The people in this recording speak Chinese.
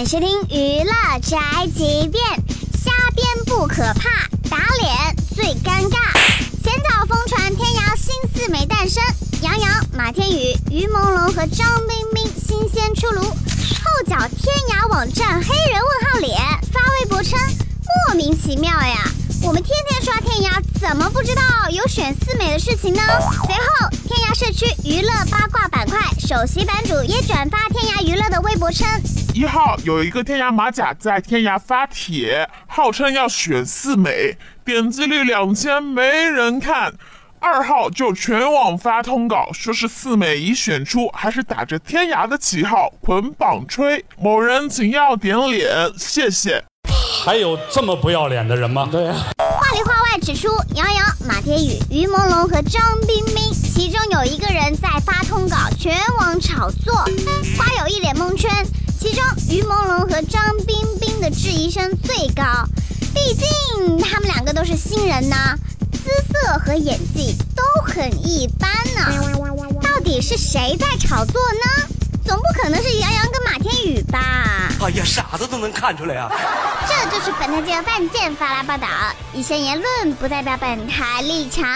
欢迎收听娱乐宅急便，瞎编不可怕，打脸最尴尬。前脚疯传天涯新四美诞生，杨洋、马天宇、于朦胧和张彬彬新鲜出炉。后脚天涯网站黑人问号脸发微博称莫名其妙呀，我们天天刷天涯，怎么不知道有选四美的事情呢？随后天涯社区娱乐首席版主也转发天涯娱乐的微博称。一号有一个天涯马甲在天涯发帖，号称要选四美，点击率两千，没人看。二号就全网发通稿，说是四美已选出，还是打着天涯的旗号捆绑吹。某人请要点脸，谢谢。还有这么不要脸的人吗？对呀。话里话外指出，杨洋、马天宇、于朦胧和张彬彬，其中有一个人在发通稿，全网炒作，花友一脸蒙圈。其中，于朦胧和张彬彬的质疑声最高，毕竟他们两个都是新人呢，姿色和演技都很一般呢。到底是谁在炒作呢？总不可能是杨洋跟马天宇吧？哎呀，傻子都能看出来啊！这就是本台记者范建发来报道，以上言论不代表本台立场。